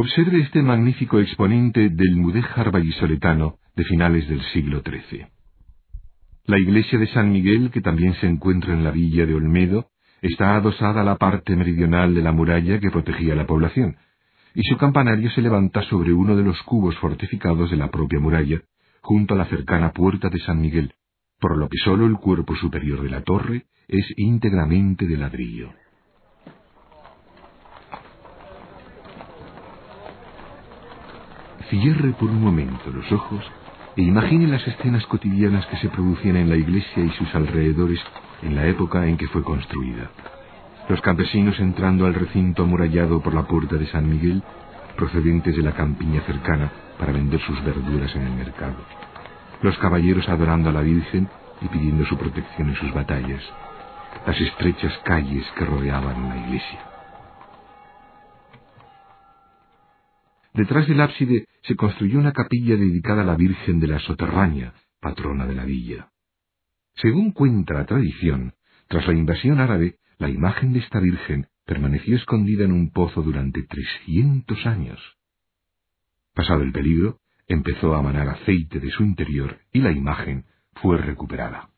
Observe este magnífico exponente del mudéjar vallisoletano de finales del siglo XIII. La iglesia de San Miguel, que también se encuentra en la villa de Olmedo, está adosada a la parte meridional de la muralla que protegía la población, y su campanario se levanta sobre uno de los cubos fortificados de la propia muralla, junto a la cercana puerta de San Miguel, por lo que sólo el cuerpo superior de la torre es íntegramente de ladrillo. Cierre por un momento los ojos e imagine las escenas cotidianas que se producían en la iglesia y sus alrededores en la época en que fue construida. Los campesinos entrando al recinto amurallado por la puerta de San Miguel, procedentes de la campiña cercana para vender sus verduras en el mercado. Los caballeros adorando a la Virgen y pidiendo su protección en sus batallas. Las estrechas calles que rodeaban la iglesia. Detrás del ábside se construyó una capilla dedicada a la Virgen de la Soterraña, patrona de la villa. Según cuenta la tradición, tras la invasión árabe, la imagen de esta Virgen permaneció escondida en un pozo durante trescientos años. Pasado el peligro, empezó a manar aceite de su interior y la imagen fue recuperada.